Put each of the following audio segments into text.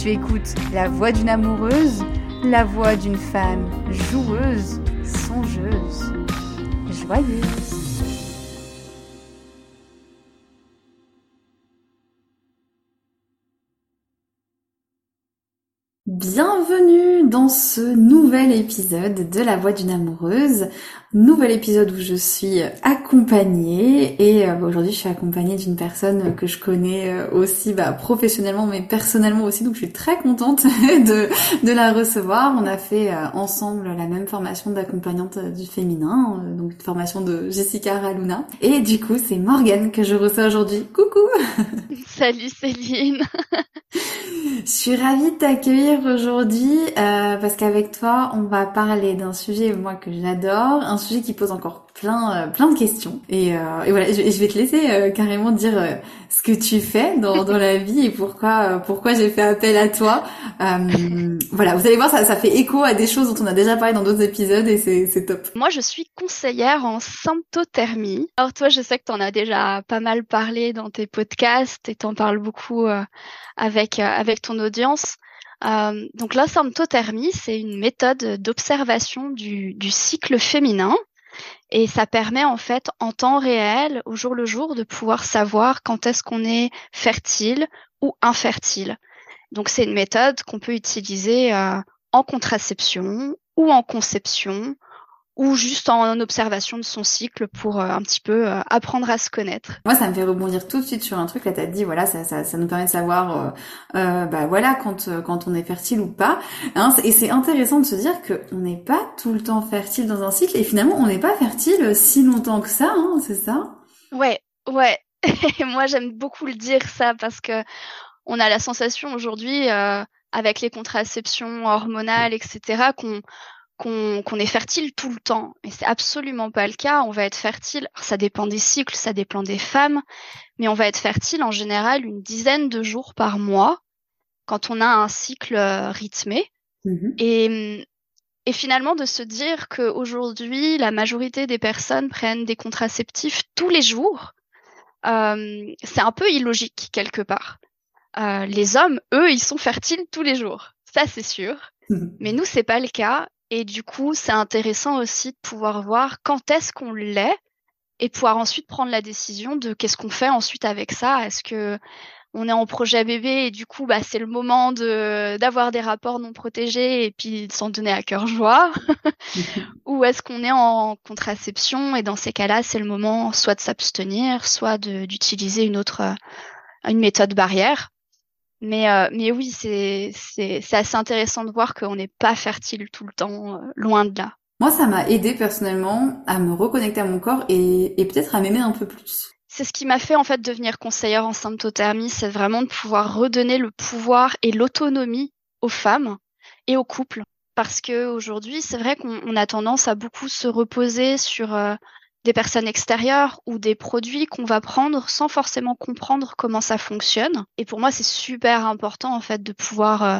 Tu écoutes la voix d'une amoureuse, la voix d'une femme joueuse, songeuse, joyeuse. Bienvenue dans ce nouvel épisode de La Voix d'une amoureuse. Nouvel épisode où je suis accompagnée et euh, aujourd'hui je suis accompagnée d'une personne que je connais euh, aussi bah, professionnellement mais personnellement aussi donc je suis très contente de, de la recevoir. On a fait euh, ensemble la même formation d'accompagnante du féminin, donc une formation de Jessica Raluna et du coup c'est Morgane que je reçois aujourd'hui. Coucou Salut Céline Je suis ravie de t'accueillir aujourd'hui euh, parce qu'avec toi, on va parler d'un sujet moi que j'adore, un sujet qui pose encore plein euh, plein de questions. Et, euh, et voilà, je, je, vais te laisser euh, carrément dire euh, ce que tu fais dans, dans la vie et pourquoi pourquoi j'ai fait appel à toi. voilà, vous allez voir, ça, ça fait écho à des choses dont on a déjà parlé dans d'autres épisodes et c'est top. Moi, je suis conseillère en symptothermie. Alors toi, je sais que tu en as déjà pas mal parlé dans tes podcasts et t'en parles beaucoup avec avec ton audience. Euh, donc la symptothermie, c'est une méthode d'observation du, du, cycle féminin et ça permet en fait en temps réel, au jour le jour, de pouvoir savoir quand est-ce qu'on est fertile ou infertile. Donc c'est une méthode qu'on peut utiliser euh, en contraception ou en conception ou juste en observation de son cycle pour euh, un petit peu euh, apprendre à se connaître. Moi, ça me fait rebondir tout de suite sur un truc. Là, t'as dit, voilà, ça, ça, ça, nous permet de savoir, euh, bah voilà, quand quand on est fertile ou pas. Hein, et c'est intéressant de se dire que on n'est pas tout le temps fertile dans un cycle, et finalement, on n'est pas fertile si longtemps que ça. Hein, c'est ça? Ouais, ouais. moi, j'aime beaucoup le dire ça parce que on a la sensation aujourd'hui, avec les contraceptions hormonales, etc., qu'on qu'on est fertile tout le temps. Et c'est absolument pas le cas. On va être fertile, ça dépend des cycles, ça dépend des femmes, mais on va être fertile en général une dizaine de jours par mois quand on a un cycle euh, rythmé. Mmh et, et finalement de se dire qu'aujourd'hui, la majorité des personnes prennent des contraceptifs tous les jours, euh, c'est un peu illogique quelque part. Euh, les hommes, eux, ils sont fertiles tous les jours. Ça, c'est sûr. Mmh mais nous, c'est pas le cas. Et du coup, c'est intéressant aussi de pouvoir voir quand est-ce qu'on l'est et pouvoir ensuite prendre la décision de qu'est-ce qu'on fait ensuite avec ça. Est-ce que on est en projet bébé et du coup, bah, c'est le moment de d'avoir des rapports non protégés et puis de s'en donner à cœur joie? Ou est-ce qu'on est en contraception et dans ces cas-là, c'est le moment soit de s'abstenir, soit d'utiliser une autre une méthode barrière? Mais, euh, mais oui, c'est, c'est, c'est assez intéressant de voir qu'on n'est pas fertile tout le temps, euh, loin de là. Moi, ça m'a aidé personnellement à me reconnecter à mon corps et, et peut-être à m'aimer un peu plus. c'est ce qui m'a fait en fait devenir conseillère en symptothermie, c'est vraiment de pouvoir redonner le pouvoir et l'autonomie aux femmes et aux couples. Parce que aujourd'hui, c'est vrai qu'on a tendance à beaucoup se reposer sur euh, des personnes extérieures ou des produits qu'on va prendre sans forcément comprendre comment ça fonctionne. Et pour moi, c'est super important en fait de pouvoir euh,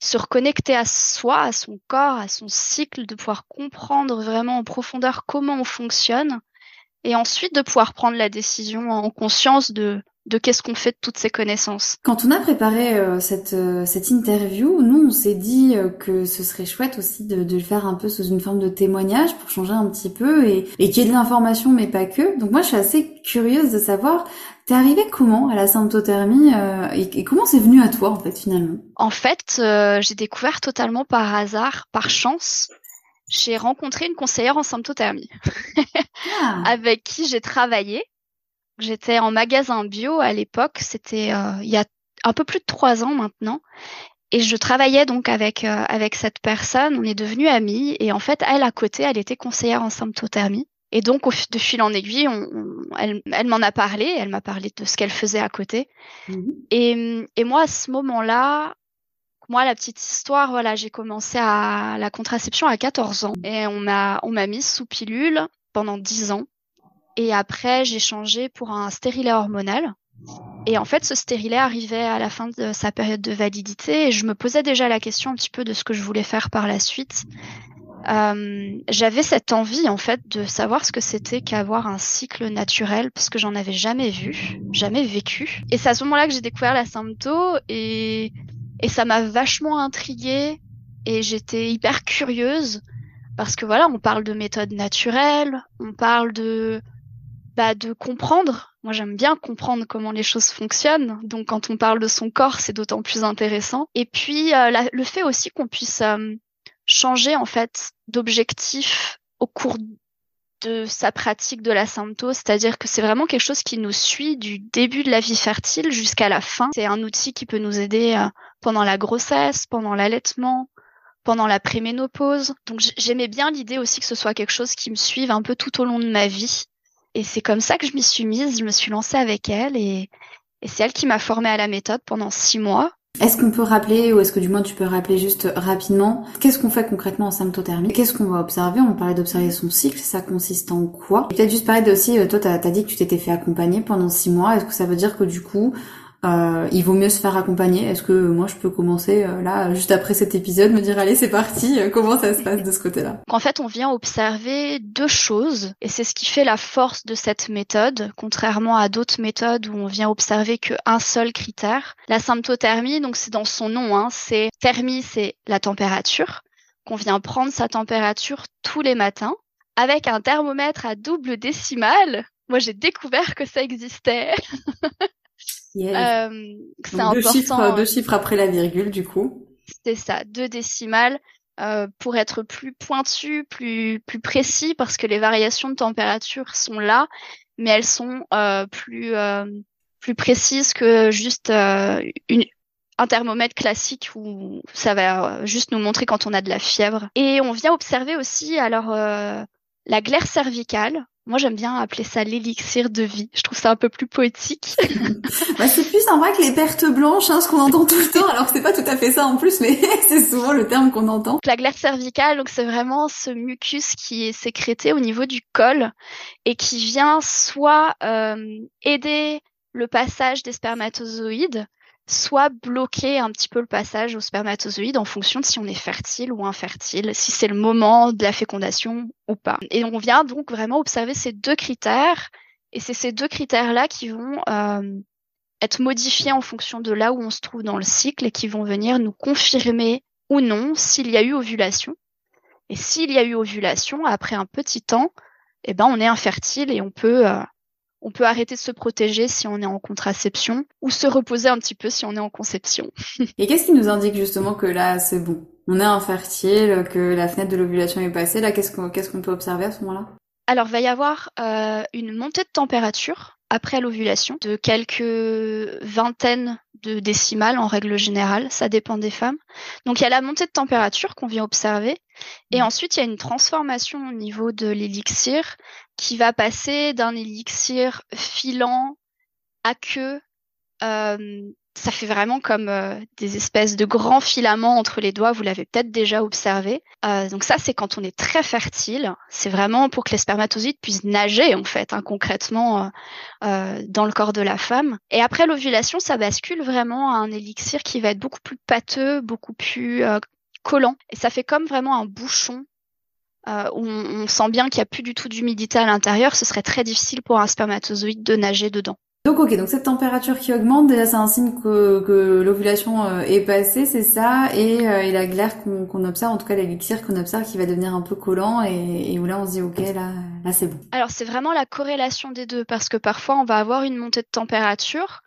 se reconnecter à soi, à son corps, à son cycle, de pouvoir comprendre vraiment en profondeur comment on fonctionne et ensuite de pouvoir prendre la décision en conscience de de qu'est-ce qu'on fait de toutes ces connaissances. Quand on a préparé euh, cette, euh, cette interview, nous, on s'est dit euh, que ce serait chouette aussi de, de, le faire un peu sous une forme de témoignage pour changer un petit peu et, et qu'il y ait de l'information, mais pas que. Donc moi, je suis assez curieuse de savoir, t'es arrivée comment à la symptothermie et, et, comment c'est venu à toi, en fait, finalement? En fait, j'ai découvert totalement par hasard, par chance, j'ai rencontré une conseillère en symptothermie ah. avec qui j'ai travaillé. J'étais en magasin bio à l'époque, c'était euh, il y a un peu plus de trois ans maintenant. Et je travaillais donc avec euh, avec cette personne, on est devenus amis et en fait elle à côté, elle était conseillère en symptothermie. Et donc au, de fil en aiguille, on, elle, elle m'en a parlé, elle m'a parlé de ce qu'elle faisait à côté. Mmh et, et moi à ce moment-là, moi, la petite histoire, voilà, j'ai commencé à la contraception à 14 ans et on m'a on m'a mis sous pilule pendant 10 ans. Et après, j'ai changé pour un stérilet hormonal. Et en fait, ce stérilet arrivait à la fin de sa période de validité et je me posais déjà la question un petit peu de ce que je voulais faire par la suite. Euh, j'avais cette envie en fait de savoir ce que c'était qu'avoir un cycle naturel parce que j'en avais jamais vu, jamais vécu. Et c'est à ce moment-là que j'ai découvert la sympto et et ça m'a vachement intriguée et j'étais hyper curieuse parce que voilà, on parle de méthodes naturelles, on parle de bah, de comprendre. Moi, j'aime bien comprendre comment les choses fonctionnent. Donc, quand on parle de son corps, c'est d'autant plus intéressant. Et puis, euh, le fait aussi qu'on puisse euh, changer en fait d'objectif au cours de sa pratique de la symptose, c'est-à-dire que c'est vraiment quelque chose qui nous suit du début de la vie fertile jusqu'à la fin. C'est un outil qui peut nous aider euh, pendant la grossesse, pendant l'allaitement, pendant la préménopause. Donc j'aimais bien l'idée aussi que ce soit quelque chose qui me suive un peu tout au long de ma vie. Et c'est comme ça que je m'y suis mise, je me suis lancée avec elle et, c'est elle qui m'a formée à la méthode pendant six mois. Est-ce qu'on peut rappeler, ou est-ce que du moins tu peux rappeler juste rapidement, qu'est-ce qu'on fait concrètement en symptothermie? Qu'est-ce qu'on va observer? On parlait d'observer son cycle, ça consiste en quoi? Peut-être juste parler aussi, euh, toi t'as as dit que tu t'étais fait accompagner pendant six mois, est-ce que ça veut dire que du coup, euh, il vaut mieux se faire accompagner. Est-ce que moi je peux commencer euh, là, juste après cet épisode, me dire allez c'est parti, euh, comment ça se passe de ce côté-là? En fait, on vient observer deux choses et c'est ce qui fait la force de cette méthode, contrairement à d'autres méthodes où on vient observer qu'un seul critère. La symptothermie, donc c'est dans son nom, hein, c'est thermie, c'est la température, qu'on vient prendre sa température tous les matins avec un thermomètre à double décimale. Moi, j'ai découvert que ça existait. Euh, c'est important. Deux chiffres, deux chiffres après la virgule, du coup. C'est ça, deux décimales. Euh, pour être plus pointu, plus plus précis, parce que les variations de température sont là, mais elles sont euh, plus euh, plus précises que juste euh, une, un thermomètre classique où ça va juste nous montrer quand on a de la fièvre. Et on vient observer aussi alors la glaire cervicale, moi, j'aime bien appeler ça l'élixir de vie. Je trouve ça un peu plus poétique. bah, c'est plus vrai que les pertes blanches, hein, ce qu'on entend tout le temps. Alors c'est pas tout à fait ça en plus, mais c'est souvent le terme qu'on entend. La glaire cervicale, donc c'est vraiment ce mucus qui est sécrété au niveau du col et qui vient soit euh, aider le passage des spermatozoïdes, soit bloquer un petit peu le passage aux spermatozoïdes en fonction de si on est fertile ou infertile, si c'est le moment de la fécondation ou pas. Et on vient donc vraiment observer ces deux critères, et c'est ces deux critères-là qui vont euh, être modifiés en fonction de là où on se trouve dans le cycle et qui vont venir nous confirmer ou non s'il y a eu ovulation. Et s'il y a eu ovulation, après un petit temps, eh ben on est infertile et on peut euh, on peut arrêter de se protéger si on est en contraception ou se reposer un petit peu si on est en conception. Et qu'est-ce qui nous indique justement que là c'est bon? On est infertile, que la fenêtre de l'ovulation est passée. Là, qu'est-ce qu'on peut observer à ce moment-là? Alors, il va y avoir euh, une montée de température après l'ovulation de quelques vingtaines de décimales en règle générale, ça dépend des femmes. Donc il y a la montée de température qu'on vient observer Et ensuite, il y a une transformation au niveau de l'élixir qui va passer d'un élixir filant, aqueux, euh, ça fait vraiment comme euh, des espèces de grands filaments entre les doigts, vous l'avez peut-être déjà observé. Euh, donc ça, c'est quand on est très fertile. C'est vraiment pour que les spermatozoïdes puissent nager, en fait, hein, concrètement, euh, dans le corps de la femme. Et après l'ovulation, ça bascule vraiment à un élixir qui va être beaucoup plus pâteux, beaucoup plus collant. Et ça fait comme vraiment un bouchon où on, on sent bien qu'il n'y a plus du tout d'humidité à l'intérieur. Ce serait très difficile pour un spermatozoïde de nager dedans. Donc ok, donc cette température qui augmente, déjà c'est un signe que, que l'ovulation euh, est passée, c'est ça, et, euh, et la glaire qu'on observe, en tout cas l'élixir qu'on observe qui va devenir un peu collant et, et où là on se dit ok, là, là c'est bon. Alors c'est vraiment la corrélation des deux, parce que parfois on va avoir une montée de température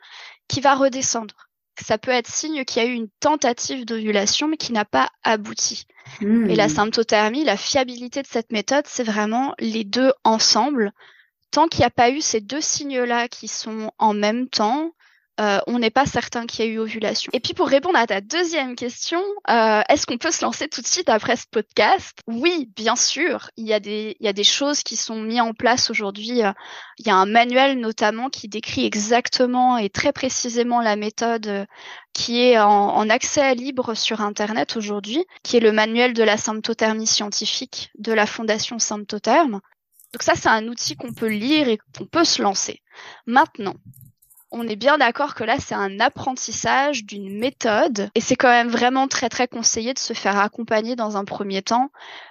qui va redescendre. Ça peut être signe qu'il y a eu une tentative d'ovulation mais qui n'a pas abouti. Et la hmm. symptothermie, la fiabilité de cette méthode, c'est vraiment les deux ensemble tant qu'il n'y a pas eu ces deux signes-là qui sont en même temps, euh, on n'est pas certain qu'il y ait eu ovulation. Et puis pour répondre à ta deuxième question, euh, est-ce qu'on peut se lancer tout de suite après ce podcast? Oui, bien sûr. Il y a des choses qui sont mises en place aujourd'hui. Euh, il y a un manuel notamment qui décrit exactement et très précisément la méthode qui est en, en accès libre sur Internet aujourd'hui, qui est le manuel de la symptothermie scientifique de la Fondation Symptotherme. Donc ça, c'est un outil qu'on peut lire et qu'on peut se lancer. Maintenant, on est bien d'accord que là, c'est un apprentissage d'une méthode. Et c'est quand même vraiment très très conseillé de se faire accompagner dans un premier temps,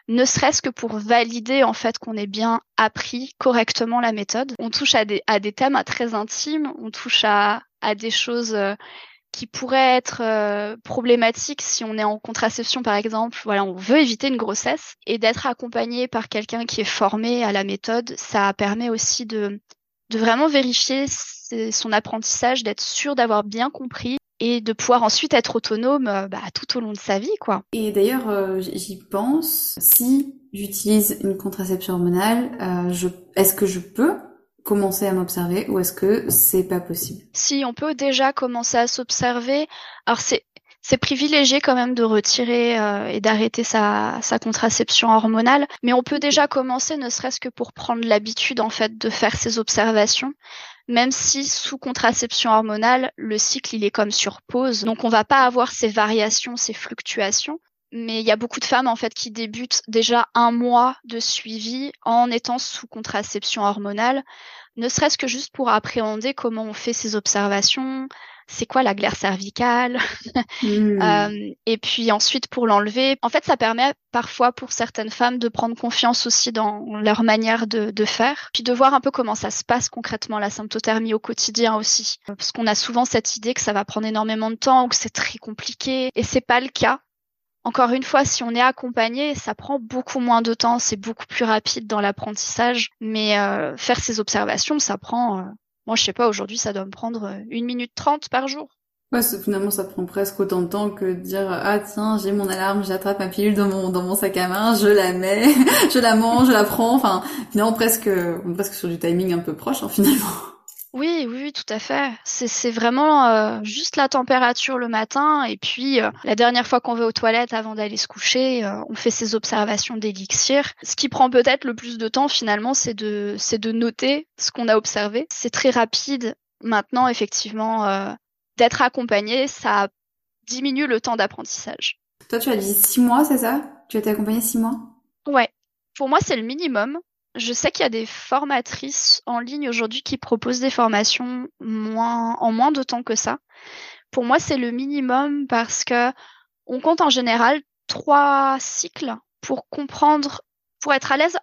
ne serait-ce que pour valider en fait qu'on ait bien appris correctement la méthode. On touche à des, à des thèmes très intimes, on touche à, à des choses euh, qui pourrait être euh, problématique si on est en contraception par exemple, voilà, on veut éviter une grossesse. Et d'être accompagné par quelqu'un qui est formé à la méthode, ça permet aussi de de vraiment vérifier son apprentissage, d'être sûr d'avoir bien compris et de pouvoir ensuite être autonome euh, bah, tout au long de sa vie, quoi. Et d'ailleurs, euh, j'y pense. Si j'utilise une contraception hormonale, je... est-ce que je peux commencer à m'observer ou est-ce que c'est pas possible? Si, on peut déjà commencer à s'observer. Alors c'est c'est privilégié quand même de retirer euh, et d'arrêter sa, sa contraception hormonale, mais on peut déjà commencer, ne serait-ce que pour prendre l'habitude en fait de faire ces observations, même si sous contraception hormonale, le cycle il est comme sur pause, donc on va pas avoir ces variations, ces fluctuations. Mais il y a beaucoup de femmes en fait qui débutent déjà un mois de suivi en étant sous contraception hormonale, ne serait-ce que juste pour appréhender comment on fait ces observations, c'est quoi la glaire cervicale, mmh. euh, et puis ensuite pour l'enlever. En fait, ça permet parfois pour certaines femmes de prendre confiance aussi dans leur manière de, de, faire, puis de voir un peu comment ça se passe concrètement la symptothermie au quotidien aussi, parce qu'on a souvent cette idée que ça va prendre énormément de temps ou que c'est très compliqué, et c'est pas le cas. Encore une fois, si on est accompagné, ça prend beaucoup moins de temps, c'est beaucoup plus rapide dans l'apprentissage. Mais euh, faire ces observations, ça prend, euh, moi je sais pas, aujourd'hui ça doit me prendre euh, une minute trente par jour. Ouais, finalement ça prend presque autant de temps que de dire ah tiens j'ai mon alarme, j'attrape ma pilule dans mon dans mon sac à main, je la mets, je la mange, je la prends. Enfin finalement presque on presque sur du timing un peu proche hein, finalement. Oui, oui, tout à fait. C'est vraiment euh, juste la température le matin et puis euh, la dernière fois qu'on va aux toilettes avant d'aller se coucher, euh, on fait ces observations d'élixir. Ce qui prend peut-être le plus de temps finalement, c'est de c'est de noter ce qu'on a observé. C'est très rapide. Maintenant, effectivement, d'être accompagné, ça diminue le temps d'apprentissage. Toi, tu as dit six mois, c'est ça? Tu as été accompagné six mois? Ouais. Pour moi, c'est le minimum. Je sais qu'il y a des formatrices en ligne aujourd'hui qui proposent des formations moins, en moins de temps que ça. Pour moi, c'est le minimum parce que on compte en général trois cycles pour comprendre, pour être à l'aise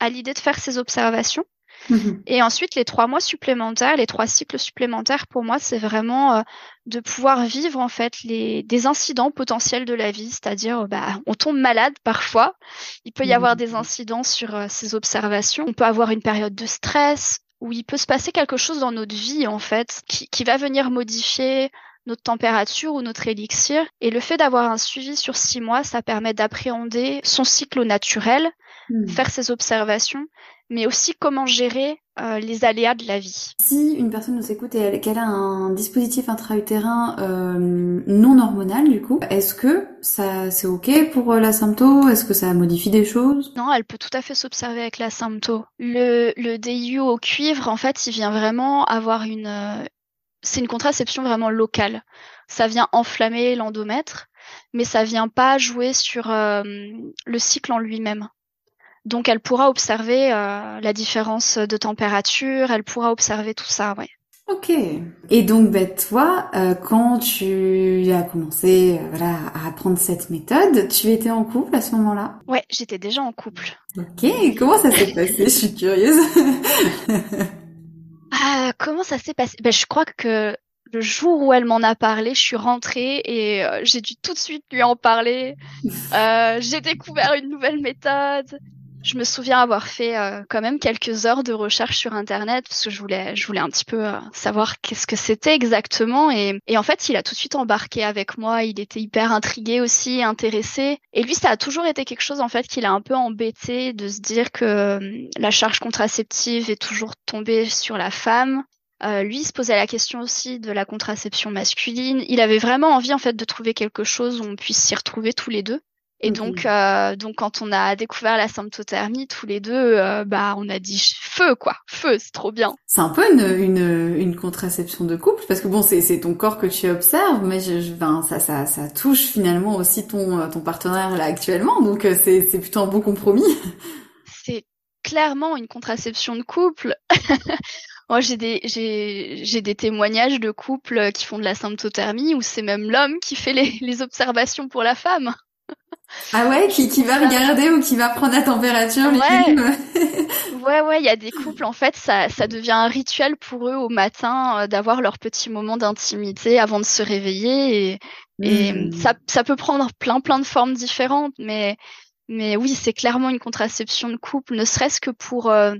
à l'idée de faire ces observations. Mhm. Et ensuite, les trois mois supplémentaires, les trois cycles supplémentaires, pour moi, c'est vraiment euh, de pouvoir vivre en fait les des incidents potentiels de la vie, c'est-à-dire bah on tombe malade parfois, il peut y avoir des incidents sur euh, ces observations, on peut avoir une période de stress où il peut se passer quelque chose dans notre vie en fait qui, qui va venir modifier notre température ou notre élixir. Et le fait d'avoir un suivi sur six mois, ça permet d'appréhender son cycle naturel, mhm. faire ses observations mais aussi comment gérer euh, les aléas de la vie. Si une personne nous écoute et qu'elle a un dispositif intra-utérin euh, non hormonal, du coup, est-ce que ça c'est ok pour euh, la sympto Est-ce que ça modifie des choses? Non, elle peut tout à fait s'observer avec la sympto. Le, le DIU au cuivre, en fait, il vient vraiment avoir une... c'est une contraception vraiment locale. Ça vient enflammer l'endomètre, mais ça vient pas jouer sur le cycle en lui-même. Donc elle pourra observer euh, la différence de température, elle pourra observer tout ça, ouais. Ok. Et donc, ben, toi, euh, quand tu as commencé euh, voilà, à apprendre cette méthode, tu étais en couple à ce moment-là? Ouais, j'étais déjà en couple. Ok, comment ça s'est passé? Je suis curieuse. ah, comment ça s'est passé? Ben, Je crois que le jour où elle m'en a parlé, je suis rentrée et j'ai dû tout de suite lui en parler. j'ai découvert une nouvelle méthode je me souviens avoir fait euh, quand même quelques heures de recherche sur internet parce que je voulais je voulais un petit peu euh, savoir qu'est-ce que c'était exactement et, et en fait il a tout de suite embarqué avec moi il était hyper intrigué aussi intéressé et lui ça a toujours été quelque chose en fait qu'il a un peu embêté de se dire que euh, la charge contraceptive est toujours tombée sur la femme euh, lui il se posait la question aussi de la contraception masculine. Il avait vraiment envie en fait de trouver quelque chose où on puisse s'y retrouver tous les deux. Et mmh donc, euh, donc quand on a découvert la symptothermie, tous les deux, euh, bah, on a dit feu, quoi, feu, c'est trop bien. C'est un peu une, une, une, contraception de couple, parce que bon, c'est, c'est ton corps que tu observes, mais je, je, ben, ça, ça, ça touche finalement aussi ton, euh, ton partenaire là actuellement, donc euh, c'est, c'est plutôt un beau compromis. C'est clairement une contraception de couple. Moi, j'ai des, j'ai, j'ai des témoignages de couples qui font de la symptothermie où c'est même l'homme qui fait les, les observations pour la femme. Ah ouais, qui, qui va regarder ou qui va prendre la température Ouais, ouais, ouais, il y a des couples, en fait, ça, ça devient un rituel pour eux au matin euh, d'avoir leur petit moment d'intimité avant de se réveiller. Et, et hmm. ça, ça peut prendre plein, plein de formes différentes, mais, mais oui, c'est clairement une contraception de couple, ne serait-ce que pour... Euh,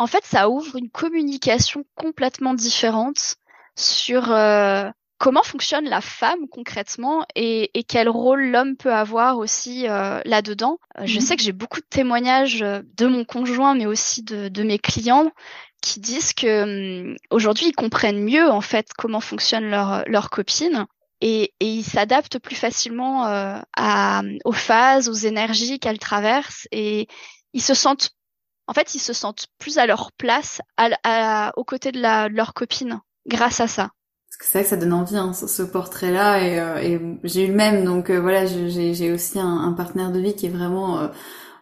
en fait, ça ouvre une communication complètement différente sur... Euh, comment fonctionne la femme concrètement et, quel rôle l'homme peut avoir aussi euh, là-dedans? Euh, je mhm. sais que j'ai beaucoup de témoignages euh, de mon conjoint, mais aussi de, mes clients qui disent que hum, aujourd'hui ils comprennent mieux en fait comment fonctionne leur, leur copine et, et ils s'adaptent plus facilement à, aux phases, aux énergies qu'elles traversent et ils se sentent en fait ils se sentent plus à leur place à, aux côtés de, la, de leur copine grâce à ça c'est vrai que ça donne envie hein, ce, portrait-là et, euh, et j'ai eu le même donc euh, voilà j'ai aussi un, partenaire de vie qui est vraiment euh,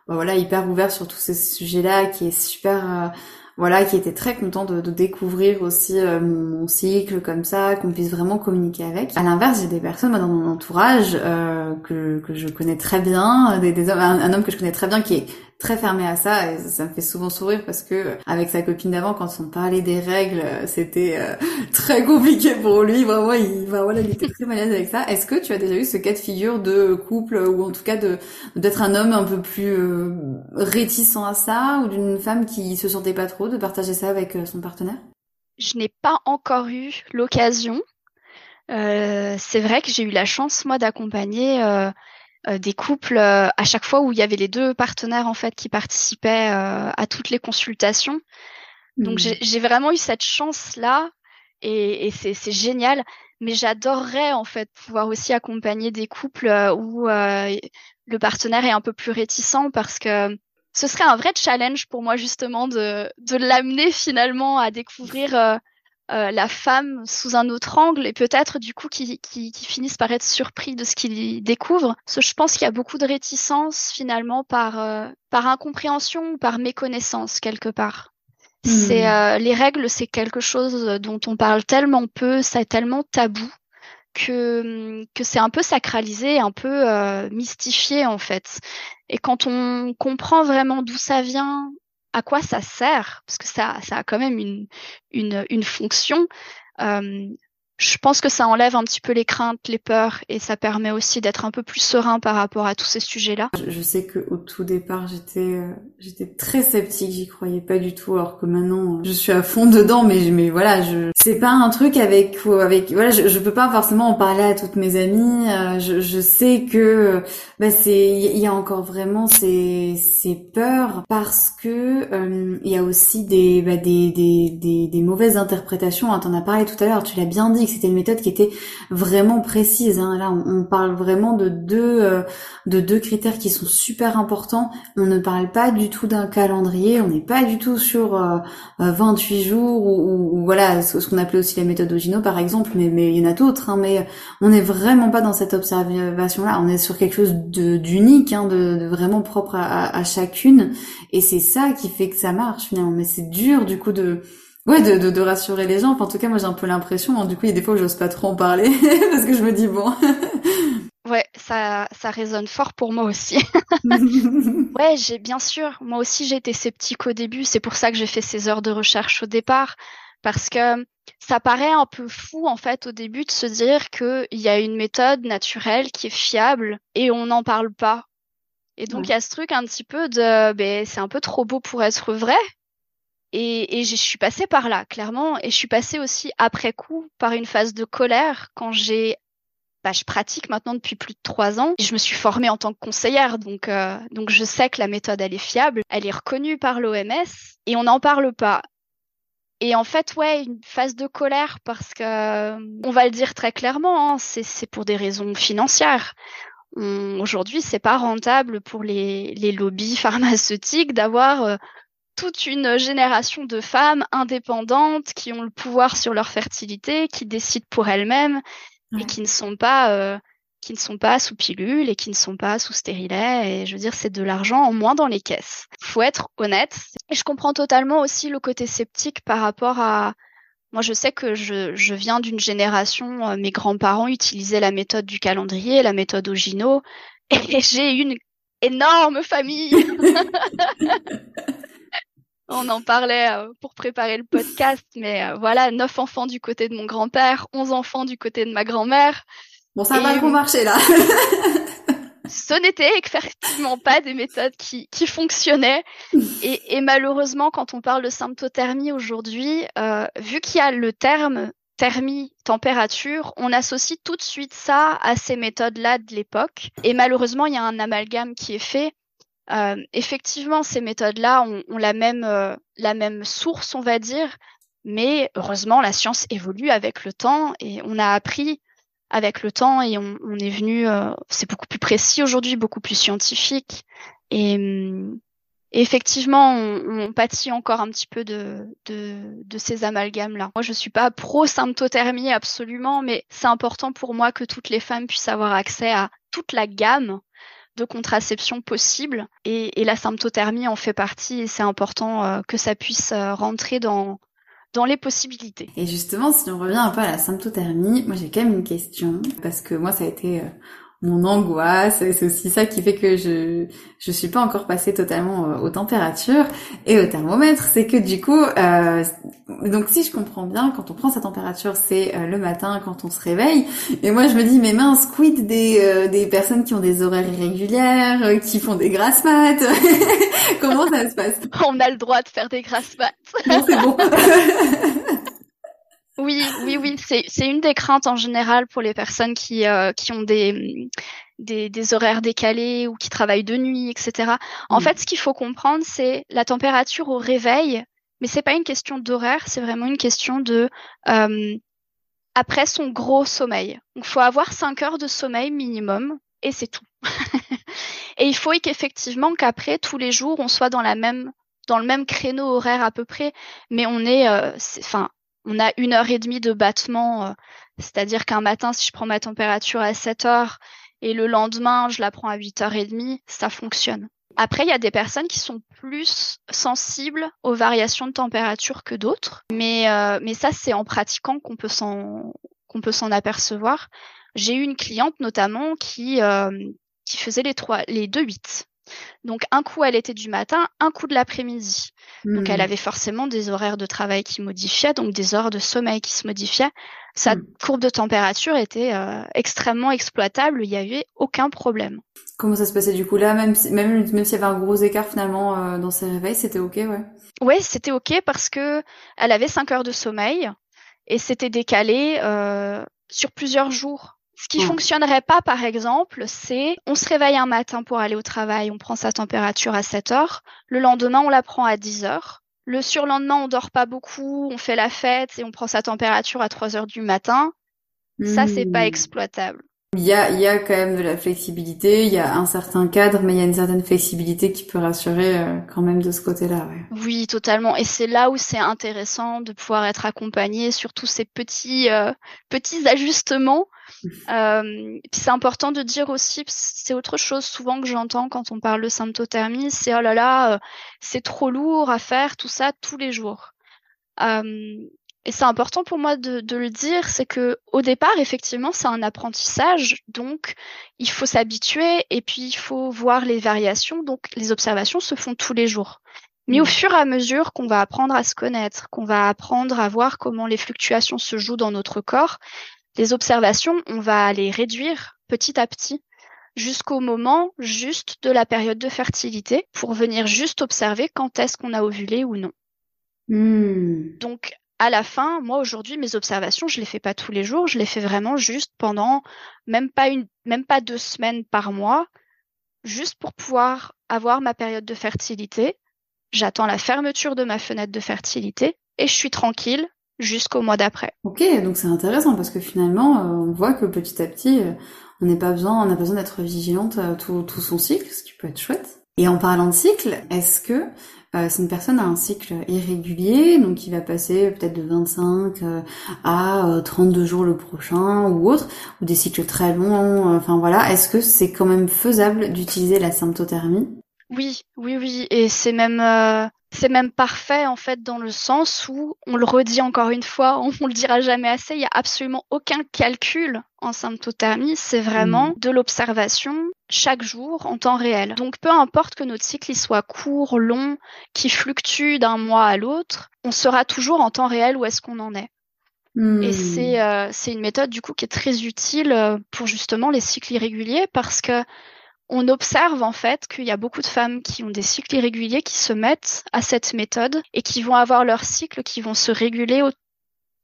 bah, voilà hyper ouvert sur tous ces sujets-là qui est super voilà qui était très content de, découvrir aussi mon, cycle comme ça qu'on puisse vraiment communiquer avec. À l'inverse j'ai des personnes dans mon entourage que, que je connais très bien des, hommes un, homme que je connais très bien qui est très fermé à ça et ça me fait souvent sourire parce que avec sa copine d'avant quand on parlait des règles c'était euh, très compliqué pour lui. Vraiment il va voilà il était très mal avec ça. Est-ce que tu as déjà eu ce cas de figure de couple ou en tout cas de d'être un homme un peu plus euh, réticent à ça ou d'une femme qui se sentait pas trop de partager ça avec euh, son partenaire? Je n'ai pas encore eu l'occasion. Euh, c'est vrai que j'ai eu la chance moi d'accompagner euh, euh, des couples euh, à chaque fois où il y avait les deux partenaires en fait qui participaient euh, à toutes les consultations. Donc j'ai vraiment eu cette chance là et, et c'est génial. Mais j'adorerais en fait pouvoir aussi accompagner des couples où le partenaire est un peu plus réticent parce que ce serait un vrai challenge pour moi justement de, de l'amener finalement à découvrir euh, la femme sous un autre angle et peut-être du coup qui, qui, qui, finissent par être surpris de ce qu'ils découvrent. Parce que je pense qu'il y a beaucoup de réticence finalement par, euh, par incompréhension ou par méconnaissance quelque part. C'est hmm. euh, les règles, c'est quelque chose dont on parle tellement peu, c'est tellement tabou que que c'est un peu sacralisé, un peu mystifié en fait. Et quand on comprend vraiment d'où ça vient, à quoi ça sert, parce que ça, ça a quand même une, une, une fonction. Euh, je pense que ça enlève un petit peu les craintes, les peurs, et ça permet aussi d'être un peu plus serein par rapport à tous ces sujets-là. Je, sais que au tout départ, j'étais euh, j'étais très sceptique, j'y croyais pas du tout, alors que maintenant, je suis à fond dedans. Mais voilà, je c'est pas un truc avec avec voilà, je, je peux pas forcément en parler à toutes mes amies. Euh, je, je sais que bah c'est il y a encore vraiment ces ces peurs parce que euh, il y a aussi des bah, des, des des des mauvaises interprétations. Hein, T'en as parlé tout à l'heure, tu l'as bien dit c'était une méthode qui était vraiment précise. Hein. Là, on, parle vraiment de deux euh, de deux critères qui sont super importants. On ne parle pas du tout d'un calendrier. On n'est pas du tout sur 28 euh, euh, jours ou, voilà ce, qu'on appelait aussi la méthode Ogino par exemple. Mais mais il y en a d'autres. Hein. mais on n'est vraiment pas dans cette observation là. On est sur quelque chose d'unique, hein, de, de, vraiment propre à, à chacune. Et c'est ça qui fait que ça marche finalement. Mais c'est dur du coup de Ouais, de, de, de, rassurer les gens. Enfin, en tout cas, moi, j'ai un peu l'impression. Hein, du coup, il y a des fois où j'ose pas trop en parler parce que je me dis bon. ouais, ça, ça résonne fort pour moi aussi. ouais, j'ai bien sûr. Moi aussi, j'ai été sceptique au début. C'est pour ça que j'ai fait ces heures de recherche au départ, parce que ça paraît un peu fou en fait au début de se dire qu'il y a une méthode naturelle qui est fiable et on n'en parle pas. Et donc il y a ce truc un petit peu de, ben c'est un peu trop beau pour être vrai. Et, et je suis passée par là, clairement. Et je suis passée aussi, après coup, par une phase de colère quand j'ai bah, je pratique maintenant depuis plus de trois ans. Je me suis formée en tant que conseillère, donc euh, donc je sais que la méthode elle est fiable, elle est reconnue par l'OMS et on n'en parle pas. Et en fait, ouais, une phase de colère parce que on va le dire très clairement, hein, c'est pour des raisons financières. Aujourd'hui, c'est pas rentable pour les, les lobbies pharmaceutiques d'avoir euh, toute une génération de femmes indépendantes qui ont le pouvoir sur leur fertilité, qui décident pour elles-mêmes et qui ne sont pas euh, qui ne sont pas sous pilule et qui ne sont pas sous stérilet. Et je veux dire, c'est de l'argent en moins dans les caisses. Faut être honnête. Et je comprends totalement aussi le côté sceptique par rapport à moi, je sais que je, je viens d'une génération, euh, mes grands-parents utilisaient la méthode du calendrier, la méthode Ogino, et j'ai une énorme famille. On en parlait euh, pour préparer le podcast, mais euh, voilà, neuf enfants du côté de mon grand-père, onze enfants du côté de ma grand-mère. Bon, ça va pas marcher là. ce n'était effectivement pas des méthodes qui, qui fonctionnaient. Et, et, malheureusement, quand on parle de symptothermie aujourd'hui, euh, vu qu'il y a le terme thermie, température, on associe tout de suite ça à ces méthodes-là de l'époque. Et malheureusement, il y a un amalgame qui est fait euh, effectivement, ces méthodes-là ont, la même euh, la même source, on va dire, mais heureusement, la science évolue avec le temps et on a appris avec le temps et on, on est venu, euh, c'est beaucoup plus précis aujourd'hui, beaucoup plus scientifique et, effectivement, on, on, pâtit encore un petit peu de, de, de ces amalgames-là. Moi, je suis pas pro symptothermie absolument, mais c'est important pour moi que toutes les femmes puissent avoir accès à toute la gamme de contraception possible et, la symptothermie en fait partie et c'est important euh, que ça puisse euh, rentrer dans dans les possibilités. Et justement, si on revient un peu à la symptothermie, moi j'ai quand même une question parce que moi ça a été euh, mon angoisse. C'est aussi ça qui fait que je je suis pas encore passée totalement euh, aux températures et au thermomètre. C'est que du coup, euh, donc si je comprends bien, quand on prend sa température, c'est euh, le matin quand on se réveille. Et moi je me dis mais mince, quid des euh, des personnes qui ont des horaires irrégulières, qui font des grasses maths Comment ça se passe? On a le droit de faire des grasses maths. c'est bon. Oui, oui, oui, c'est une des craintes en général pour les personnes qui euh, qui ont des, des, des horaires décalés ou qui travaillent de nuit, etc. En fait, ce qu'il faut comprendre, c'est la température au réveil, mais c'est pas une question d'horaire, c'est vraiment une question de euh, après son gros sommeil. il faut avoir 5 heures de sommeil minimum et c'est tout. et il faut qu'effectivement qu'après tous les jours on soit dans la même dans le même créneau horaire à peu près, mais on est, euh, enfin on a une heure et demie de battement, euh, c'est-à-dire qu'un matin, si je prends ma température à 7 heures et le lendemain, je la prends à 8 heures et demie, ça fonctionne. Après, il y a des personnes qui sont plus sensibles aux variations de température que d'autres, mais euh, ça c'est en pratiquant qu'on peut s'en apercevoir. J'ai eu une cliente notamment qui euh, qui faisait les trois les deux huit. Donc un coup elle était du matin, un coup de l'après-midi. Donc elle Hmm. avait forcément des horaires de travail qui modifiaient, donc des heures de sommeil qui se modifiaient. Sa Hmm. courbe de température était euh, extrêmement exploitable, il n'y avait aucun problème. Comment ça se passait du coup là, même si, même, même s'il y avait un gros écart finalement euh, dans ses réveils, c'était ok, ouais? Ouais, c'était ok parce que elle avait 5 heures de sommeil et c'était décalé euh, sur plusieurs jours. Ce qui Hmm. fonctionnerait pas, par exemple, c'est on se réveille un matin pour aller au travail, on prend sa température à 7 heures, le lendemain on la prend à 10 heures, le surlendemain on dort pas beaucoup, on fait la fête et on prend sa température à 3 heures du matin. Ça, c'est pas Hmm. exploitable. Il y a, il y a quand même de la flexibilité, il y a un certain cadre, mais il y a une certaine flexibilité qui peut rassurer euh, quand même de ce côté-là, ouais. Oui, totalement. Et c'est là où c'est intéressant de pouvoir être accompagné sur tous ces petits euh, petits ajustements. Euh, puis c'est important de dire aussi, c'est autre chose souvent que j'entends quand on parle de symptothermie, c'est oh là là, euh, c'est trop lourd à faire tout ça tous les jours. Euh, et c'est important pour moi de, de le dire, c'est que au départ, effectivement, c'est un apprentissage, donc il faut s'habituer et puis il faut voir les variations. Donc les observations se font tous les jours. Mais au Mm. fur et à mesure qu'on va apprendre à se connaître, qu'on va apprendre à voir comment les fluctuations se jouent dans notre corps, les observations, on va les réduire petit à petit jusqu'au moment juste de la période de fertilité pour venir juste observer quand est-ce qu'on a ovulé ou non. Hmm. Donc à la fin, moi aujourd'hui mes observations, je les fais pas tous les jours, je les fais vraiment juste pendant même pas une même pas deux semaines par mois, juste pour pouvoir avoir ma période de fertilité. J'attends la fermeture de ma fenêtre de fertilité et je suis tranquille jusqu'au mois d'après. Ok, donc c'est intéressant parce que finalement, euh, on voit que petit à petit, euh, on n'a pas besoin, on a besoin d'être vigilante à tout, tout son cycle, ce qui peut être chouette. Et en parlant de cycle, est-ce que euh, si une personne a un cycle irrégulier, donc qui va passer peut-être de 25 euh, à euh, 32 jours le prochain ou autre, ou des cycles très longs, euh, enfin voilà, est-ce que c'est quand même faisable d'utiliser la symptothermie? Oui, oui, oui, et c'est même euh, c'est même parfait en fait dans le sens où on le redit encore une fois, on, on le dira jamais assez, il y a absolument aucun calcul en symptothermie, c'est vraiment de l'observation chaque jour en temps réel. Donc peu importe que notre cycle il soit court, long, qui fluctue d'un mois à l'autre, on saura toujours en temps réel où est-ce qu'on en est. Et c'est euh, c'est une méthode du coup qui est très utile euh, pour justement les cycles irréguliers parce que on observe en fait qu'il y a beaucoup de femmes qui ont des cycles irréguliers qui se mettent à cette méthode et qui vont avoir leurs cycles qui vont se réguler au-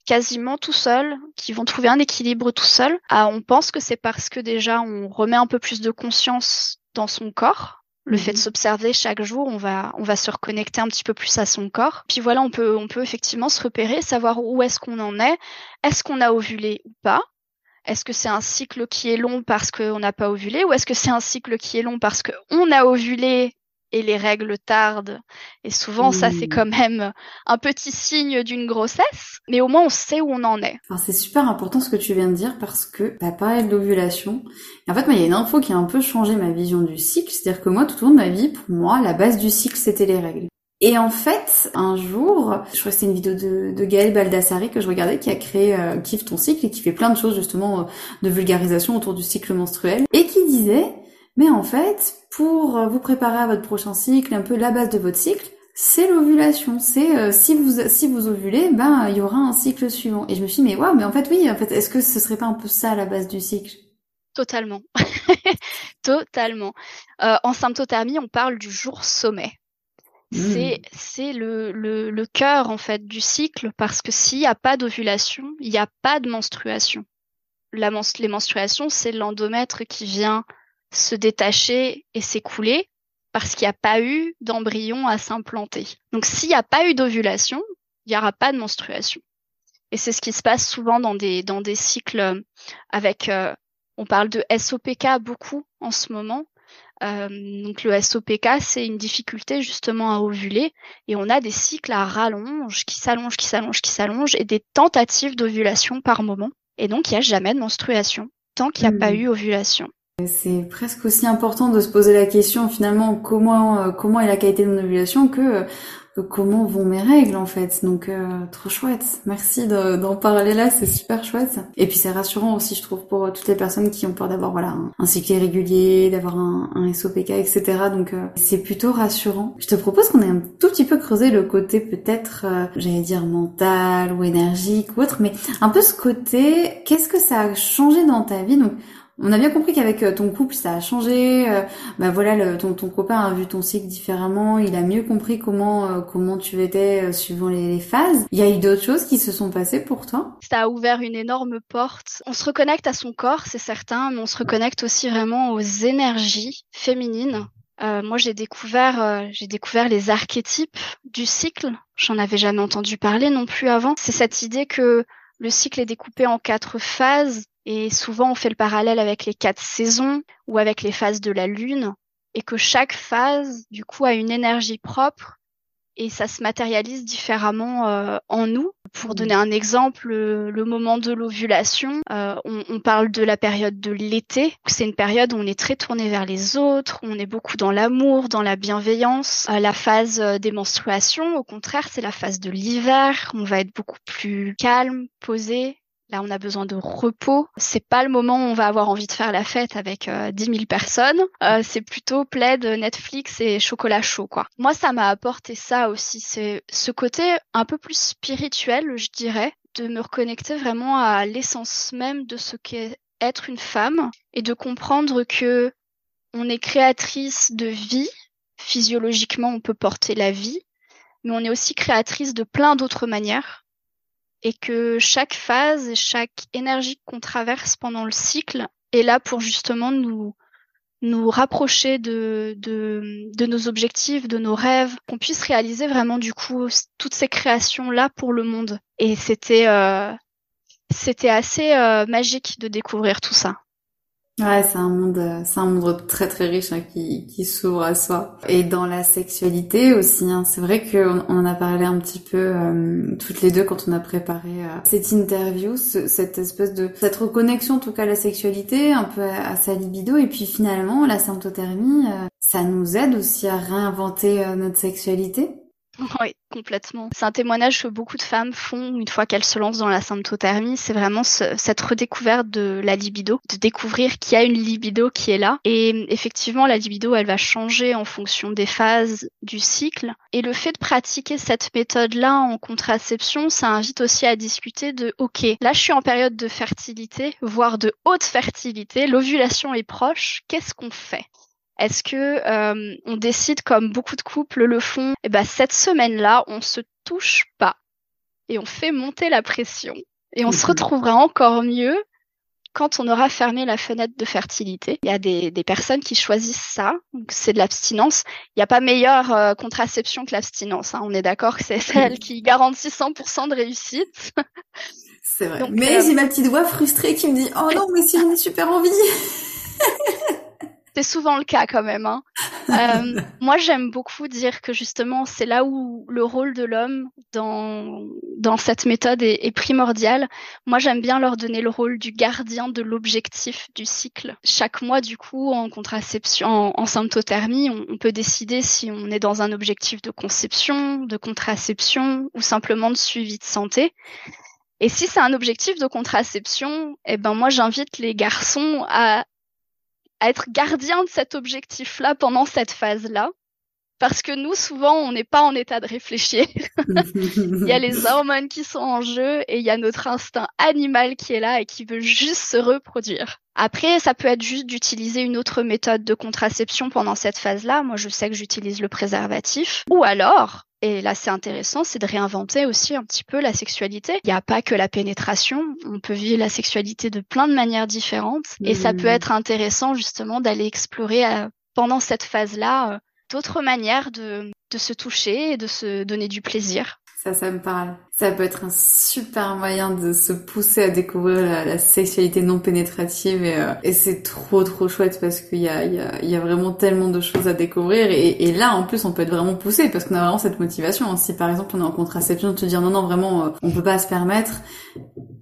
quasiment tout seuls, qui vont trouver un équilibre tout seuls. Ah, on pense que c'est parce que déjà on remet un peu plus de conscience dans son corps. Le fait de Mhm. s'observer chaque jour, on va, on va se reconnecter un petit peu plus à son corps. Puis voilà, on peut, on peut effectivement se repérer, savoir où est-ce qu'on en est, est-ce qu'on a ovulé ou pas, est-ce que c'est un cycle qui est long parce qu'on n'a pas ovulé ou est-ce que c'est un cycle qui est long parce qu'on a ovulé et les règles tardent? Et souvent, ça, c'est Mm. quand même un petit signe d'une grossesse, mais au moins, on sait où on en est. Alors c'est super important ce que tu viens de dire parce que bah, parler de l'ovulation. En fait, moi, il y a une info qui a un peu changé ma vision du cycle. C'est-à-dire que moi, tout au long de ma vie, pour moi, la base du cycle, c'était les règles. Et en fait, un jour, je crois que c'était une vidéo de, de Gaël Baldassari que je regardais, qui a créé euh, ton cycle et qui fait plein de choses justement euh, de vulgarisation autour du cycle menstruel, et qui disait, mais en fait, pour euh, vous préparer à votre prochain cycle, un peu la base de votre cycle, c'est l'ovulation. C'est euh, si vous si vous ovulez, ben il y aura un cycle suivant. Et je me suis dit mais waouh, mais en fait oui, en fait est-ce que ce serait pas un peu ça la base du cycle? Totalement. Totalement. En symptothermie, on parle du jour sommet. C'est, c'est le, le, le cœur, en fait, du cycle, parce que s'il n'y a pas d'ovulation, il n'y a pas de menstruation. La mens- les menstruations, c'est l'endomètre qui vient se détacher et s'écouler parce qu'il n'y a pas eu d'embryon à s'implanter. Donc, s'il n'y a pas eu d'ovulation, il n'y aura pas de menstruation. Et c'est ce qui se passe souvent dans des, dans des cycles euh, avec, euh, on parle de SOPK beaucoup en ce moment. Euh, donc le SOPK, c'est une difficulté justement à ovuler et on a des cycles à rallonge qui s'allongent, qui s'allongent, qui s'allongent et des tentatives d'ovulation par moment. Et donc il n'y a jamais de menstruation tant qu'il n'y a pas eu ovulation. C'est presque aussi important de se poser la question finalement comment comment est la qualité de mon ovulation que comment vont mes règles en fait. Donc euh, trop chouette. Merci d'en parler là, c'est super chouette. Et puis c'est rassurant aussi je trouve pour toutes les personnes qui ont peur d'avoir voilà un, cycle irrégulier, d'avoir un, un, SOPK, etc. Donc euh, c'est plutôt rassurant. Je te propose qu'on ait un tout petit peu creusé le côté peut-être, euh, j'allais dire mental ou énergique ou autre, mais un peu ce côté, qu'est-ce que ça a changé dans ta vie? Donc on a bien compris qu'avec euh, ton couple, ça a changé. Euh, bah voilà, ton, ton copain a vu ton cycle différemment. Il a mieux compris comment euh, comment tu étais suivant les, phases. Il y a eu d'autres choses qui se sont passées pour toi? Ça a ouvert une énorme porte. On se reconnecte à son corps, c'est certain, mais on se reconnecte aussi vraiment aux énergies féminines. moi, j'ai découvert, j'ai découvert les archétypes du cycle. J'en avais jamais entendu parler non plus avant. C'est cette idée que le cycle est découpé en quatre phases et souvent, on fait le parallèle avec les quatre saisons ou avec les phases de la Lune, et que chaque phase, du coup, a une énergie propre et ça se matérialise différemment euh, en nous. Pour donner un exemple, le, moment de l'ovulation, euh, on, on, parle de la période de l'été. C'est une période où on est très tourné vers les autres, on est beaucoup dans l'amour, dans la bienveillance. Euh, la phase des menstruations, au contraire, c'est la phase de l'hiver. On va être beaucoup plus calme, posé, Là, on a besoin de repos. C'est pas le moment où on va avoir envie de faire la fête avec euh, 10 000 personnes. Euh, c'est plutôt plaid, Netflix et chocolat chaud, quoi. Moi, ça m'a apporté ça aussi. C'est ce côté un peu plus spirituel, je dirais, de me reconnecter vraiment à l'essence même de ce qu'est être une femme et de comprendre que on est créatrice de vie. Physiologiquement, on peut porter la vie, mais on est aussi créatrice de plein d'autres manières et que chaque phase, chaque énergie qu'on traverse pendant le cycle est là pour justement nous nous rapprocher de, de, nos objectifs, de nos rêves, qu'on puisse réaliser vraiment du coup toutes ces créations là pour le monde. Et c'était euh, assez euh, magique de découvrir tout ça. Ouais, c'est un monde, euh, c'est un monde très très riche hein, qui, qui s'ouvre à soi. Et dans la sexualité aussi, hein, c'est vrai qu'on on en a parlé un petit peu euh, toutes les deux quand on a préparé euh, cette interview, cette espèce de cette reconnexion en tout cas à la sexualité, un peu à, sa libido, et puis finalement la symptothermie, ça nous aide aussi à réinventer notre sexualité. Oui, complètement. C'est un témoignage que beaucoup de femmes font une fois qu'elles se lancent dans la symptothermie. C'est vraiment cette redécouverte de la libido, de découvrir qu'il y a une libido qui est là. Et effectivement, la libido, elle va changer en fonction des phases du cycle. Et le fait de pratiquer cette méthode-là en contraception, ça invite aussi à discuter de, OK, là, je suis en période de fertilité, voire de haute fertilité, l'ovulation est proche, qu'est-ce qu'on fait? Est-ce que euh, on décide comme beaucoup de couples le font Eh ben cette semaine-là, on se touche pas et on fait monter la pression et on se mhm. retrouvera encore mieux quand on aura fermé la fenêtre de fertilité. Il y a des, des personnes qui choisissent ça, c'est de l'abstinence. Il n'y a pas meilleure euh, contraception que l'abstinence. Hein. On est d'accord que c'est celle qui garantit 100% de réussite. C'est vrai. mais euh, j'ai ma petite voix frustrée qui me dit Oh non, mais si j'en ai super envie c'est souvent le cas quand même. Hein. Euh, moi, j'aime beaucoup dire que justement, c'est là où le rôle de l'homme dans dans cette méthode est, est primordial. Moi, j'aime bien leur donner le rôle du gardien de l'objectif du cycle. Chaque mois, du coup, en contraception, en, en symptothermie, on, on, peut décider si on est dans un objectif de conception, de contraception ou simplement de suivi de santé. Et si c'est un objectif de contraception, eh ben moi j'invite les garçons à à être gardien de cet objectif-là pendant cette phase-là. Parce que nous, souvent, on n'est pas en état de réfléchir. il y a les hormones qui sont en jeu et il y a notre instinct animal qui est là et qui veut juste se reproduire. Après, ça peut être juste d'utiliser une autre méthode de contraception pendant cette phase-là. Moi, je sais que j'utilise le préservatif. Ou alors, et là, c'est intéressant, c'est de réinventer aussi un petit peu la sexualité. Il n'y a pas que la pénétration. On peut vivre la sexualité de plein de manières différentes. Et ça peut mmh. être intéressant justement d'aller explorer euh, pendant cette phase-là euh, d'autres manières de, de se toucher et de se donner du plaisir. Ça, ça me parle. Ça peut être un super moyen de se pousser à découvrir la, sexualité non pénétrative et, euh, et c'est trop trop chouette parce qu'il y a, y, a, y a vraiment tellement de choses à découvrir et, et, là en plus on peut être vraiment poussé parce qu'on a vraiment cette motivation. Si par exemple on est en contraception, te dire non non vraiment euh, on peut pas se permettre,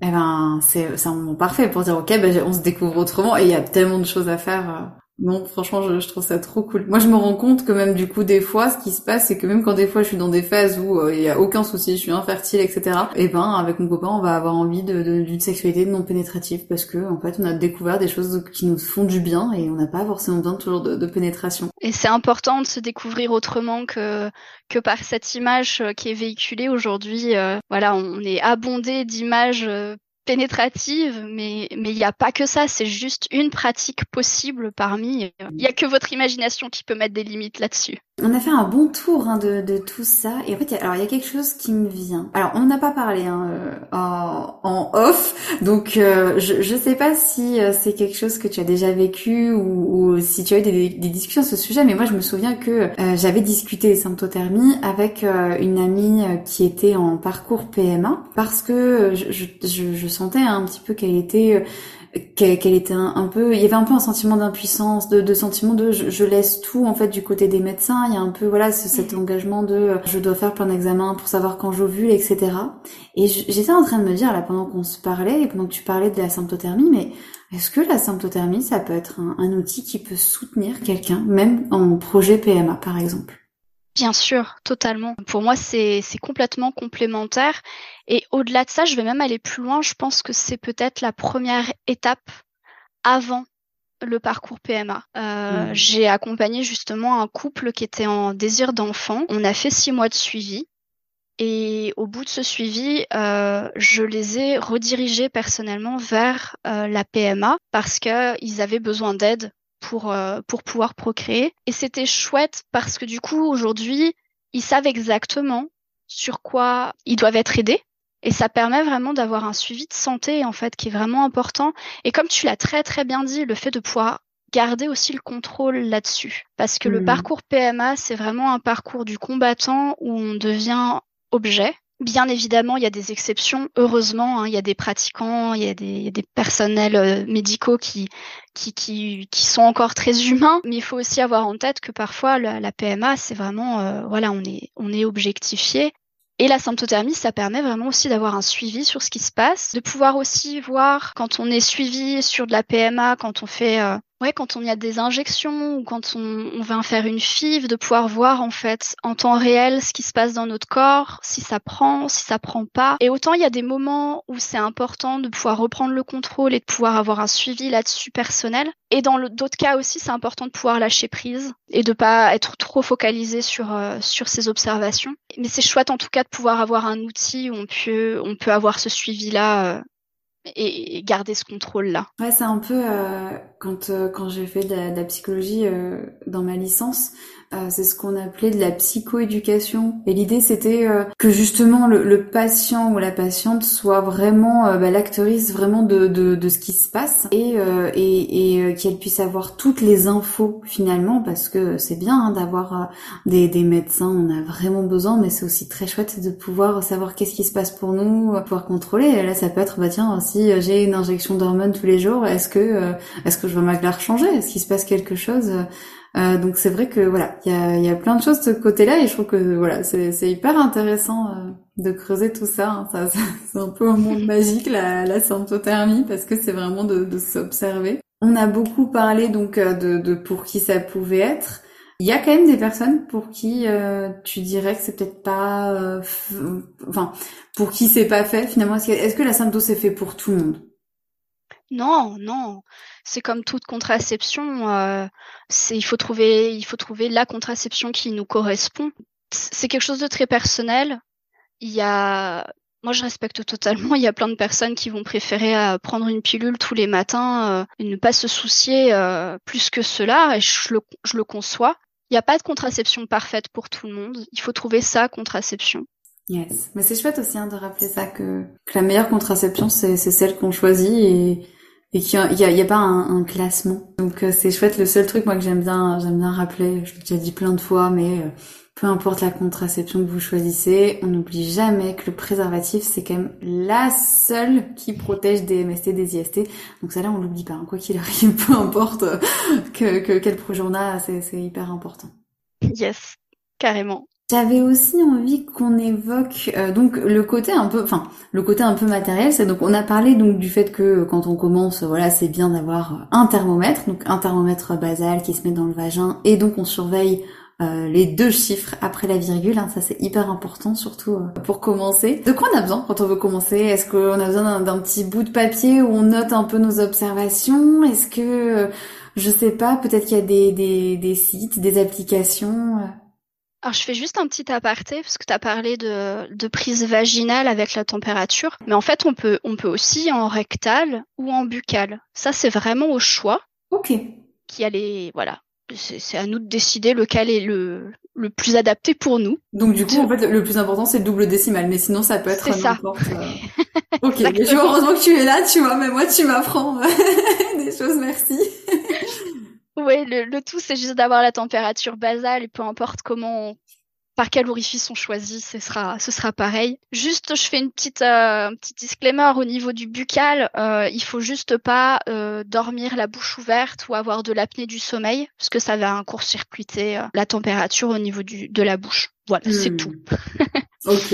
eh ben c'est c'est un moment parfait pour dire ok ben on se découvre autrement et il y a tellement de choses à faire euh, non, franchement, je, trouve ça trop cool. Moi, je me rends compte que même du coup, des fois, ce qui se passe, c'est que même quand des fois je suis dans des phases où euh, il y a aucun souci, je suis infertile, etc. Et eh ben, avec mon copain, on va avoir envie d'une sexualité non pénétrative parce que en fait, on a découvert des choses qui nous font du bien et on n'a pas forcément besoin toujours de, de pénétration. Et c'est important de se découvrir autrement que que par cette image euh, qui est véhiculée aujourd'hui. Euh, voilà, on est abondé d'images pénétrative, mais mais il n'y a pas que ça, c'est juste une pratique possible parmi. Il n'y a que votre imagination qui peut mettre des limites là-dessus. On a fait un bon tour hein, de, de, tout ça. Et en fait, alors il y a quelque chose qui me vient. Alors on n'a pas parlé hein, euh, en, off, donc euh, je je sais pas si euh, c'est quelque chose que tu as déjà vécu ou, ou si tu as eu des, discussions sur ce sujet. Mais moi, je me souviens que j'avais discuté symptothermie avec une amie qui était en parcours PMA parce que je sentais un petit peu qu'elle était qu'elle était un, peu il y avait un peu un sentiment d'impuissance de, de sentiment de je, laisse tout en fait du côté des médecins il y a un peu voilà cet mhm. engagement de je dois faire plein d'examens pour savoir quand j'ovule etc et j'étais en train de me dire là pendant qu'on se parlait et pendant que tu parlais de la symptothermie mais est-ce que la symptothermie ça peut être un, un outil qui peut soutenir quelqu'un même en projet PMA par exemple? Bien sûr, totalement. Pour moi, c'est complètement complémentaire. Et au-delà de ça, je vais même aller plus loin. Je pense que c'est peut-être la première étape avant le parcours PMA. Euh, mmh. J'ai accompagné justement un couple qui était en désir d'enfant. On a fait six mois de suivi. Et au bout de ce suivi, euh, je les ai redirigés personnellement vers euh, la PMA parce qu'ils avaient besoin d'aide pour, euh, pour pouvoir procréer. Et c'était chouette parce que du coup, aujourd'hui, ils savent exactement sur quoi ils doivent être aidés. Et ça permet vraiment d'avoir un suivi de santé, en fait, qui est vraiment important. Et comme tu l'as très, très bien dit, le fait de pouvoir garder aussi le contrôle là-dessus. Parce que le mmh. parcours PMA, c'est vraiment un parcours du combattant où on devient objet Bien évidemment, il y a des exceptions. Heureusement, hein, il y a des pratiquants, il y a des, des personnels euh, médicaux qui, qui, qui, qui, sont encore très humains. Mais il faut aussi avoir en tête que parfois la, la PMA, c'est vraiment, euh, voilà, on est, on est objectifié. Et la symptothermie, ça permet vraiment aussi d'avoir un suivi sur ce qui se passe, de pouvoir aussi voir quand on est suivi sur de la PMA, quand on fait euh, ouais, quand on y a des injections ou quand on, on va faire une FIV, de pouvoir voir en fait en temps réel ce qui se passe dans notre corps, si ça prend, si ça prend pas. Et autant il y a des moments où c'est important de pouvoir reprendre le contrôle et de pouvoir avoir un suivi là-dessus personnel. Et dans d'autres cas aussi, c'est important de pouvoir lâcher prise et de pas être trop focalisé sur euh, sur ces observations. Mais c'est chouette en tout cas de pouvoir avoir un outil où on peut on peut avoir ce suivi là euh, et garder ce contrôle là. Ouais, c'est un peu euh, quand euh, quand j'ai fait de la, psychologie euh, dans ma licence, c'est ce qu'on appelait de la psychoéducation. Et l'idée, c'était euh, que justement le, patient ou la patiente soit vraiment euh, bah, l'actrice vraiment de, de, ce qui se passe et, et, et qu'elle puisse avoir toutes les infos finalement, parce que c'est bien hein, d'avoir des, des médecins, on a vraiment besoin, mais c'est aussi très chouette de pouvoir savoir qu'est-ce qui se passe pour nous, pouvoir contrôler. Et là, ça peut être, bah tiens, si j'ai une injection d'hormones tous les jours, est-ce que est-ce que je vois ma changer? Est-ce qu'il se passe quelque chose? Euh, donc c'est vrai que voilà, il y a, y a, plein de choses de ce côté-là et je trouve que voilà, c'est hyper intéressant euh, de creuser tout ça. Hein. ça c'est un peu un monde magique la, la symptothermie parce que c'est vraiment de, de s'observer. On a beaucoup parlé donc euh, de, de, pour qui ça pouvait être. Il y a quand même des personnes pour qui tu dirais que c'est peut-être pas, enfin pour qui c'est pas fait finalement. Est-ce que, la sympto c'est fait pour tout le monde? Non, non c'est comme toute contraception, euh, il faut trouver il faut trouver la contraception qui nous correspond. C'est quelque chose de très personnel. Il y a moi, je respecte totalement. Il y a plein de personnes qui vont préférer euh, prendre une pilule tous les matins euh, et ne pas se soucier plus que cela. Et je le, je le conçois. Il n'y a pas de contraception parfaite pour tout le monde. Il faut trouver sa contraception. Yes, mais c'est chouette aussi hein, de rappeler ça que, que la meilleure contraception c'est celle qu'on choisit et et qu'il y, a, y a pas un, un classement. Donc euh, c'est chouette. Le seul truc moi que j'aime bien, j'aime bien rappeler, je l'ai déjà dit plein de fois, mais euh, peu importe la contraception que vous choisissez, on n'oublie jamais que le préservatif c'est quand même la seule qui protège des MST, des IST. Donc ça là on l'oublie pas. Hein. Quoi qu'il arrive, peu importe euh, que, que quel projet on a, c'est hyper important. Yes, carrément. J'avais aussi envie qu'on évoque euh, donc le côté un peu, enfin le côté un peu matériel, c'est donc on a parlé donc du fait que quand on commence, voilà, c'est bien d'avoir un thermomètre, donc un thermomètre basal qui se met dans le vagin et donc on surveille euh, les deux chiffres après la virgule, hein, ça c'est hyper important surtout euh, pour commencer. De quoi on a besoin quand on veut commencer? Est-ce qu'on a besoin d'un petit bout de papier où on note un peu nos observations? Est-ce que, je sais pas, peut-être qu'il y a des, des, des sites, des applications alors je fais juste un petit aparté parce que tu as parlé de, de, prise vaginale avec la température, mais en fait on peut on peut aussi en rectal ou en buccal. Ça c'est vraiment au choix. Ok. Qui a les voilà, c'est à nous de décider lequel est le le plus adapté pour nous. Donc du coup en fait le plus important c'est le double décimal, mais sinon ça peut être n'importe. Euh... ok. mais heureusement que tu es là, tu vois, mais moi tu m'apprends des choses, merci. Oui, le, tout, c'est juste d'avoir la température basale et peu importe comment, par quel orifice on choisit, ce sera, ce sera pareil. Juste, je fais une petite, euh, un petit disclaimer au niveau du buccal. Euh, il faut juste pas euh, dormir la bouche ouverte ou avoir de l'apnée du sommeil, parce que ça va court-circuiter euh, la température au niveau du, de la bouche. Voilà, c'est hmm. tout. ok.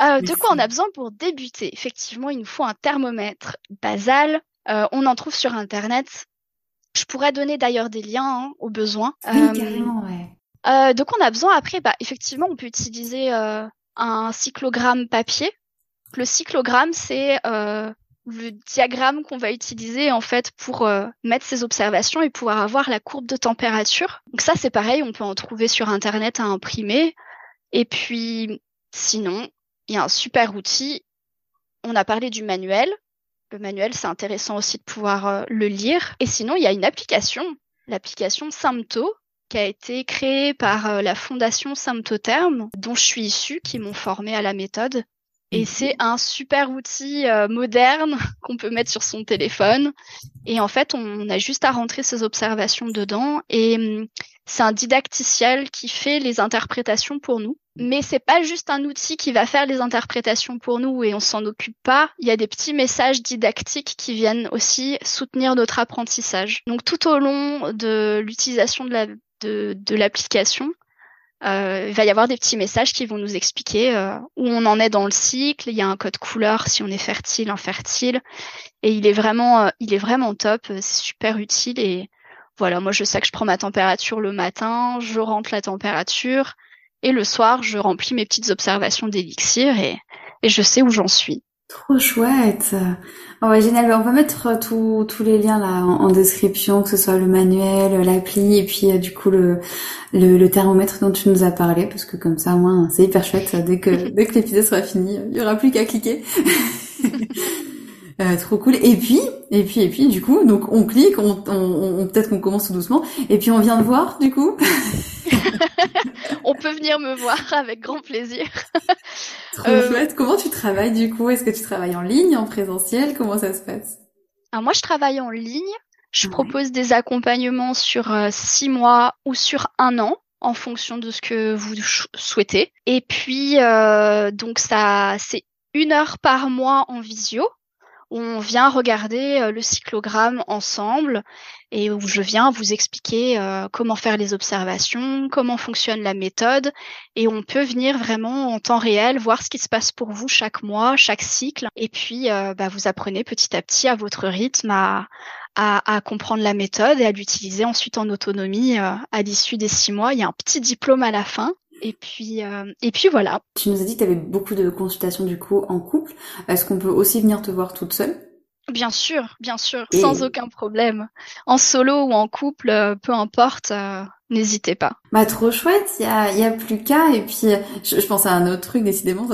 de quoi on a besoin pour débuter? Effectivement, il nous faut un thermomètre basal. on en trouve sur Internet. Je pourrais donner d'ailleurs des liens hein, au besoin. Oui, euh, carrément, ouais. Euh, de quoi on a besoin après bah, Effectivement, on peut utiliser euh, un cyclogramme papier. Le cyclogramme, c'est euh, le diagramme qu'on va utiliser en fait pour euh, mettre ses observations et pouvoir avoir la courbe de température. Donc ça, c'est pareil, on peut en trouver sur Internet à imprimer. Et puis, sinon, il y a un super outil. On a parlé du manuel le manuel, c'est intéressant aussi de pouvoir euh, le lire. Et sinon, il y a une application, l'application Sympto, qui a été créée par euh, la fondation Symptotherm, dont je suis issue, qui m'ont formée à la méthode. Et mhm. c'est un super outil euh, moderne qu'on peut mettre sur son téléphone. Et en fait, on a juste à rentrer ses observations dedans. Et hum, c'est un didacticiel qui fait les interprétations pour nous. Mais c'est pas juste un outil qui va faire les interprétations pour nous et on s'en occupe pas. Il y a des petits messages didactiques qui viennent aussi soutenir notre apprentissage. Donc tout au long de l'utilisation de la de, de l'application, euh, il va y avoir des petits messages qui vont nous expliquer euh, où on en est dans le cycle. Il y a un code couleur si on est fertile, infertile, et il est vraiment, euh, il est vraiment top. C'est super utile et voilà. Moi, je sais que je prends ma température le matin, je rentre la température. Et le soir, je remplis mes petites observations d'élixir et, et je sais où j'en suis. Trop chouette. Oh ouais, génial. On va mettre tous les liens là en, description, que ce soit le manuel, l'appli et puis euh, du coup le, le, le thermomètre dont tu nous as parlé, parce que comme ça, au moins, c'est hyper chouette. Dès que dès que l'épisode sera fini, il y aura plus qu'à cliquer. Euh, trop cool. Et puis, et puis, et puis, du coup, donc on clique, on, on, on peut-être qu'on commence tout doucement, et puis on vient de voir, du coup. on peut venir me voir avec grand plaisir. Trop euh, chouette. Comment tu travailles du coup? Est-ce que tu travailles en ligne, en présentiel? Comment ça se passe? Alors moi, je travaille en ligne. Je propose des accompagnements sur euh, six mois ou sur un an en fonction de ce que vous souhaitez. Et puis, euh, donc ça, c'est une heure par mois en visio on vient regarder euh, le cyclogramme ensemble et où je viens vous expliquer euh, comment faire les observations, comment fonctionne la méthode et on peut venir vraiment en temps réel voir ce qui se passe pour vous chaque mois, chaque cycle et puis euh, bah, vous apprenez petit à petit à votre rythme à, à, comprendre la méthode et à l'utiliser ensuite en autonomie à l'issue des six mois. Il y a un petit diplôme à la fin et puis, euh, et puis voilà. Tu nous as dit que tu avais beaucoup de consultations du coup en couple. Est-ce qu'on peut aussi venir te voir toute seule? Bien sûr, bien sûr, sans aucun problème. En solo ou en couple, euh, peu importe, euh, n'hésitez pas. Bah trop chouette, il y a, y a plus qu'à. Et puis, je, je, pense à un autre truc, décidément,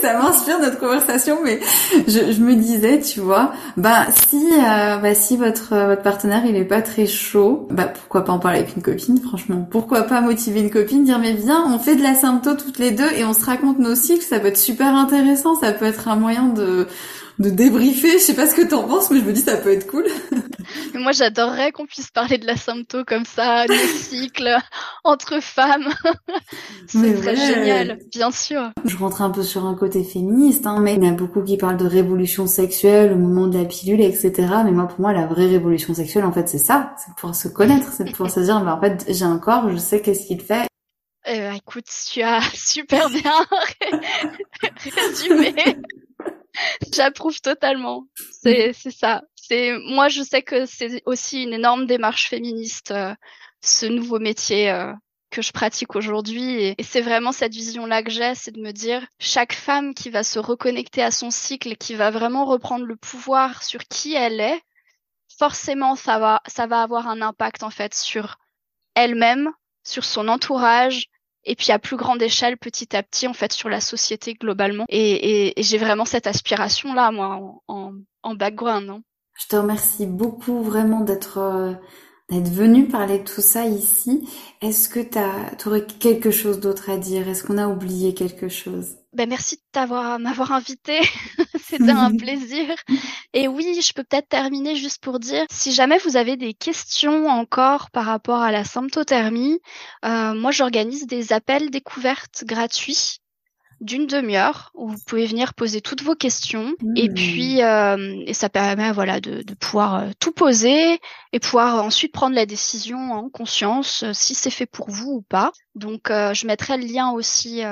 ça m'inspire notre conversation, mais je, me disais, tu vois, bah si, euh, bah si votre votre partenaire il est pas très chaud, bah pourquoi pas en parler avec une copine, franchement. Pourquoi pas motiver une copine, dire mais viens, on fait de la symptôme toutes les deux et on se raconte nos cycles, ça peut être super intéressant, ça peut être un moyen de de débriefer. Je sais pas ce que t'en penses, mais je me dis ça peut être cool. Moi, j'adorerais qu'on puisse parler de la sympto comme ça, des cycles entre femmes. C'est très génial, bien sûr. Je rentre un peu sur un côté féministe, hein, mais il y a beaucoup qui parlent de révolution sexuelle au moment de la pilule, etc. Mais moi, pour moi, la vraie révolution sexuelle, en fait, c'est ça. C'est pouvoir se connaître, c'est pouvoir se dire, bah, en fait, j'ai un corps, je sais qu'est-ce qu'il fait Euh, écoute, tu as super bien résumé. J'approuve totalement. C'est c'est ça. C'est moi je sais que c'est aussi une énorme démarche féministe euh, ce nouveau métier euh, que je pratique aujourd'hui et, c'est vraiment cette vision là que j'ai, c'est de me dire chaque femme qui va se reconnecter à son cycle, qui va vraiment reprendre le pouvoir sur qui elle est, forcément ça va ça va avoir un impact en fait sur elle-même, sur son entourage et puis à plus grande échelle petit à petit en fait sur la société globalement. Et, et, j'ai vraiment cette aspiration là moi en, en, background non je te remercie beaucoup vraiment d'être euh, d'être venu parler de tout ça ici. Est-ce que tu aurais quelque chose d'autre à dire? Est-ce qu'on a oublié quelque chose? Ben merci de t'avoir m'avoir invité. C'était un plaisir. Et oui, je peux peut-être terminer juste pour dire, si jamais vous avez des questions encore par rapport à la symptothermie, euh, moi j'organise des appels découvertes gratuits d'une demi-heure où vous pouvez venir poser toutes vos questions et mmh. puis euh, et ça permet voilà de, de pouvoir euh, tout poser et pouvoir ensuite prendre la décision en conscience euh, si c'est fait pour vous ou pas. Donc euh, je mettrai le lien aussi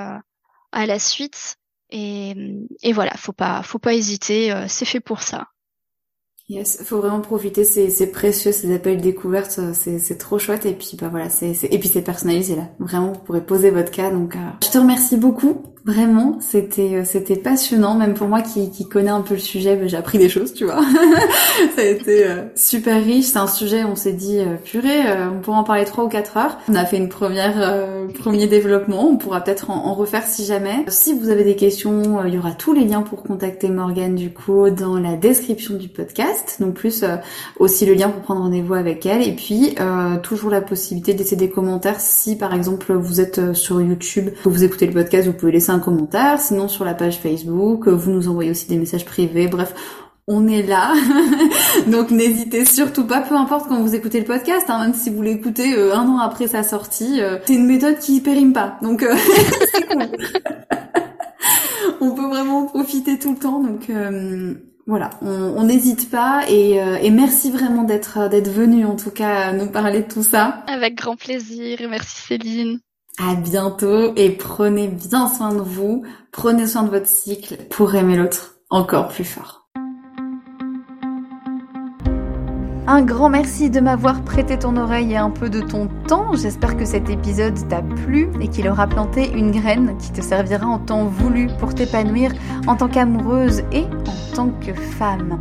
à la suite. Et, et voilà, faut pas, faut pas hésiter, euh, c'est fait pour ça. Yes, faut vraiment profiter, c'est précieux ces appels découvertes, euh, c'est trop chouette et puis bah voilà, c'est et puis c'est personnalisé là. Vraiment, vous pourrez poser votre cas. Donc, euh, je te remercie beaucoup Vraiment, c'était euh, c'était passionnant, même pour moi qui, qui connais un peu le sujet, ben, j'ai appris des choses, tu vois. ça a été euh, super riche. C'est un sujet, on s'est dit euh, purée, on pourra en parler trois ou quatre heures. On a fait une première premier développement, on pourra peut-être en, refaire si jamais. Si vous avez des questions, il y aura tous les liens pour contacter Morgane du coup dans la description du podcast. Donc plus aussi le lien pour prendre rendez-vous avec elle et puis toujours la possibilité de laisser des commentaires si par exemple vous êtes sur YouTube, que vous écoutez le podcast, vous pouvez laisser un commentaire, sinon sur la page Facebook, vous nous envoyez aussi des messages privés, bref, on est là. Donc n'hésitez surtout pas, peu importe quand vous écoutez le podcast, hein, même si vous l'écoutez euh, un an après sa sortie, euh, c'est une méthode qui périme pas. Donc euh, on peut vraiment profiter tout le temps. Donc voilà, on n'hésite pas et, et, merci vraiment d'être d'être venu en tout cas nous parler de tout ça. Avec grand plaisir. Merci Céline. À bientôt et prenez bien soin de vous, prenez soin de votre cycle pour aimer l'autre encore plus fort. Un grand merci de m'avoir prêté ton oreille et un peu de ton temps. J'espère que cet épisode t'a plu et qu'il aura planté une graine qui te servira en temps voulu pour t'épanouir en tant qu'amoureuse et en tant que femme.